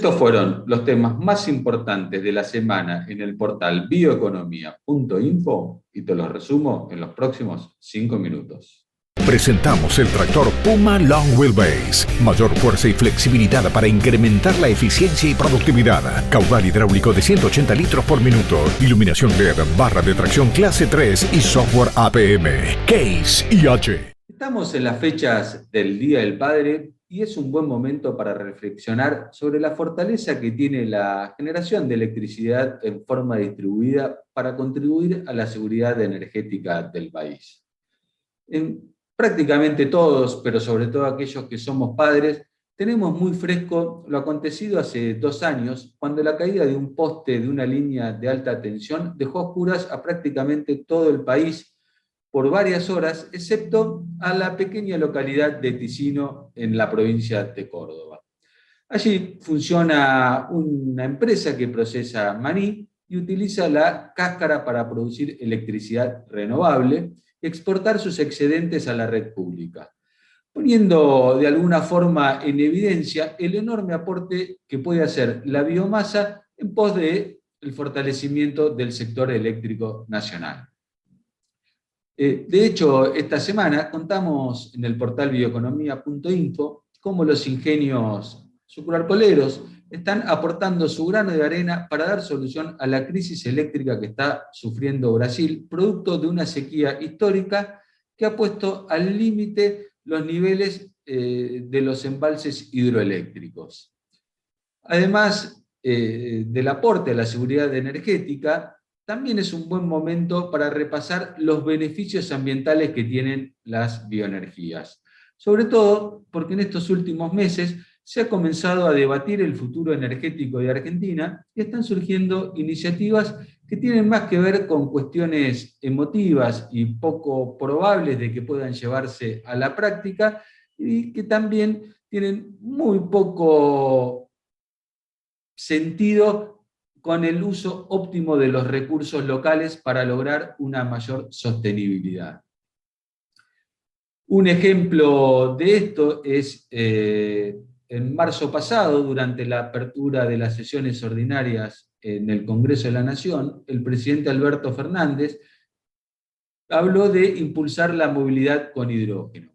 Estos fueron los temas más importantes de la semana en el portal bioeconomía.info y te los resumo en los próximos cinco minutos. Presentamos el tractor Puma Long Wheelbase. Mayor fuerza y flexibilidad para incrementar la eficiencia y productividad. Caudal hidráulico de 180 litros por minuto. Iluminación LED, barra de tracción clase 3 y software APM. Case IH. Estamos en las fechas del Día del Padre y es un buen momento para reflexionar sobre la fortaleza que tiene la generación de electricidad en forma distribuida para contribuir a la seguridad energética del país. En prácticamente todos, pero sobre todo aquellos que somos padres, tenemos muy fresco lo acontecido hace dos años, cuando la caída de un poste de una línea de alta tensión dejó oscuras a prácticamente todo el país por varias horas, excepto a la pequeña localidad de Ticino en la provincia de Córdoba. Allí funciona una empresa que procesa maní y utiliza la cáscara para producir electricidad renovable exportar sus excedentes a la red pública, poniendo de alguna forma en evidencia el enorme aporte que puede hacer la biomasa en pos del el fortalecimiento del sector eléctrico nacional. Eh, de hecho, esta semana contamos en el portal bioeconomía.info cómo los ingenios sucrarcoleros están aportando su grano de arena para dar solución a la crisis eléctrica que está sufriendo Brasil, producto de una sequía histórica que ha puesto al límite los niveles eh, de los embalses hidroeléctricos. Además eh, del aporte a la seguridad energética, también es un buen momento para repasar los beneficios ambientales que tienen las bioenergías. Sobre todo porque en estos últimos meses se ha comenzado a debatir el futuro energético de Argentina y están surgiendo iniciativas que tienen más que ver con cuestiones emotivas y poco probables de que puedan llevarse a la práctica y que también tienen muy poco sentido con el uso óptimo de los recursos locales para lograr una mayor sostenibilidad. Un ejemplo de esto es eh, en marzo pasado, durante la apertura de las sesiones ordinarias en el Congreso de la Nación, el presidente Alberto Fernández habló de impulsar la movilidad con hidrógeno.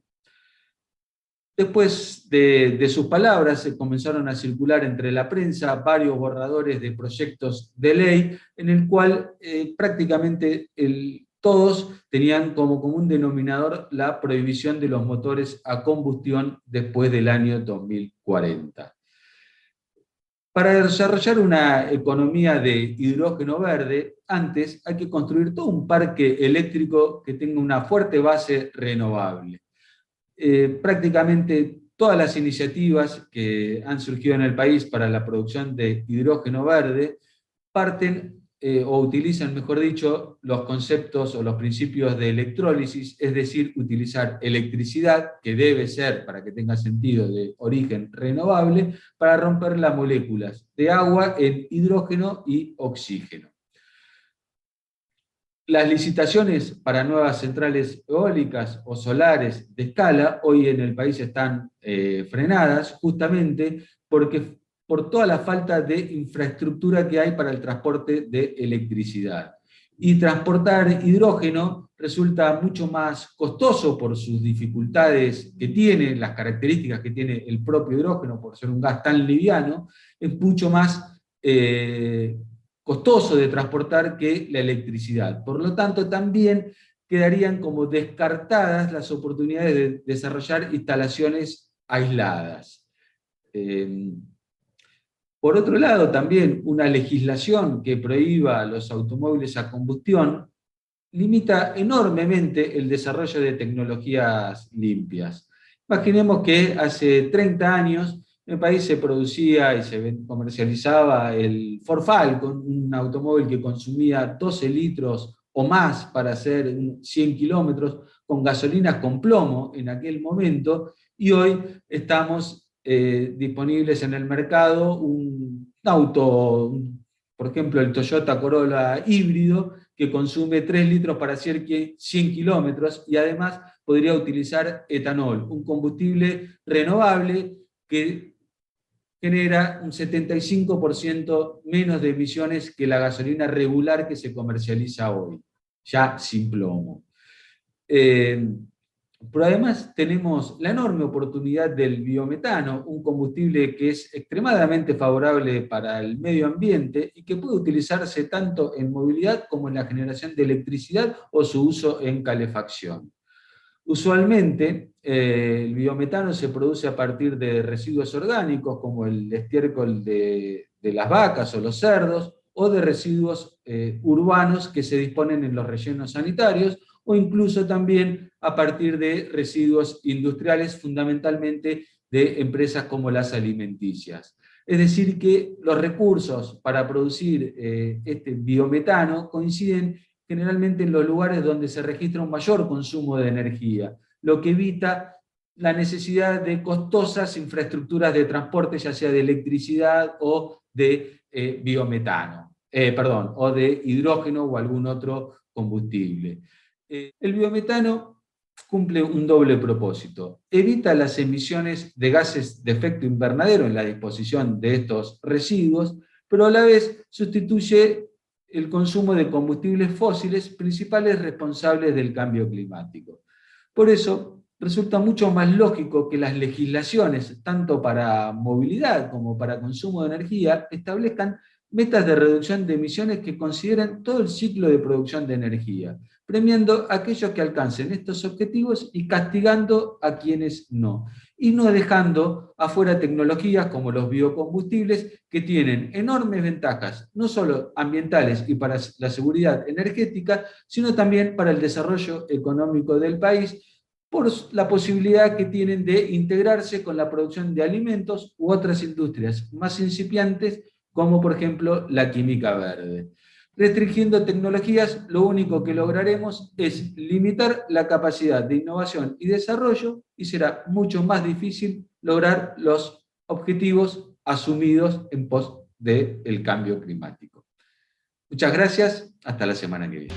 Después de, sus palabras se comenzaron a circular entre la prensa varios borradores de proyectos de ley en el cual eh, prácticamente todos tenían como común denominador la prohibición de los motores a combustión después del año 2040. Para desarrollar una economía de hidrógeno verde, antes hay que construir todo un parque eléctrico que tenga una fuerte base renovable. Eh, prácticamente todas las iniciativas que han surgido en el país para la producción de hidrógeno verde parten eh, o utilizan, mejor dicho, los conceptos o los principios de electrólisis, es decir, utilizar electricidad, que debe ser, para que tenga sentido, de origen renovable, para romper las moléculas de agua en hidrógeno y oxígeno. Las licitaciones para nuevas centrales eólicas o solares de escala hoy en el país están eh, frenadas justamente porque por toda la falta de infraestructura que hay para el transporte de electricidad. Y transportar hidrógeno resulta mucho más costoso por sus dificultades que tiene, las características que tiene el propio hidrógeno, por ser un gas tan liviano, es mucho más eh, costoso de transportar que la electricidad. Por lo tanto, también quedarían como descartadas las oportunidades de desarrollar instalaciones aisladas. Eh, por otro lado, también una legislación que prohíba los automóviles a combustión limita enormemente el desarrollo de tecnologías limpias. Imaginemos que hace 30 años en el país se producía y se comercializaba el Ford Falcon, un automóvil que consumía 12 litros o más para hacer 100 kilómetros con gasolinas con plomo en aquel momento, y hoy estamos eh, disponibles en el mercado un auto, por ejemplo, el Toyota Corolla híbrido, que consume 3 litros para 100 kilómetros y además podría utilizar etanol, un combustible renovable que genera un 75% menos de emisiones que la gasolina regular que se comercializa hoy, ya sin plomo. Eh, pero además tenemos la enorme oportunidad del biometano, un combustible que es extremadamente favorable para el medio ambiente y que puede utilizarse tanto en movilidad como en la generación de electricidad o su uso en calefacción. Usualmente eh, el biometano se produce a partir de residuos orgánicos como el estiércol de, las vacas o los cerdos o de residuos eh, urbanos que se disponen en los rellenos sanitarios o incluso también a partir de residuos industriales, fundamentalmente de empresas como las alimenticias. Es decir, que los recursos para producir eh, este biometano coinciden generalmente en los lugares donde se registra un mayor consumo de energía, lo que evita la necesidad de costosas infraestructuras de transporte, ya sea de electricidad o de eh, biometano, eh, perdón, o de hidrógeno o algún otro combustible. Eh, el biometano cumple un doble propósito. Evita las emisiones de gases de efecto invernadero en la disposición de estos residuos, pero a la vez sustituye el consumo de combustibles fósiles, principales responsables del cambio climático. Por eso, resulta mucho más lógico que las legislaciones, tanto para movilidad como para consumo de energía, establezcan metas de reducción de emisiones que consideren todo el ciclo de producción de energía, premiando a aquellos que alcancen estos objetivos y castigando a quienes no, y no dejando afuera tecnologías como los biocombustibles que tienen enormes ventajas, no solo ambientales y para la seguridad energética, sino también para el desarrollo económico del país, por la posibilidad que tienen de integrarse con la producción de alimentos u otras industrias más incipiantes como por ejemplo la química verde. Restringiendo tecnologías, lo único que lograremos es limitar la capacidad de innovación y desarrollo y será mucho más difícil lograr los objetivos asumidos en pos del cambio climático. Muchas gracias, hasta la semana que viene.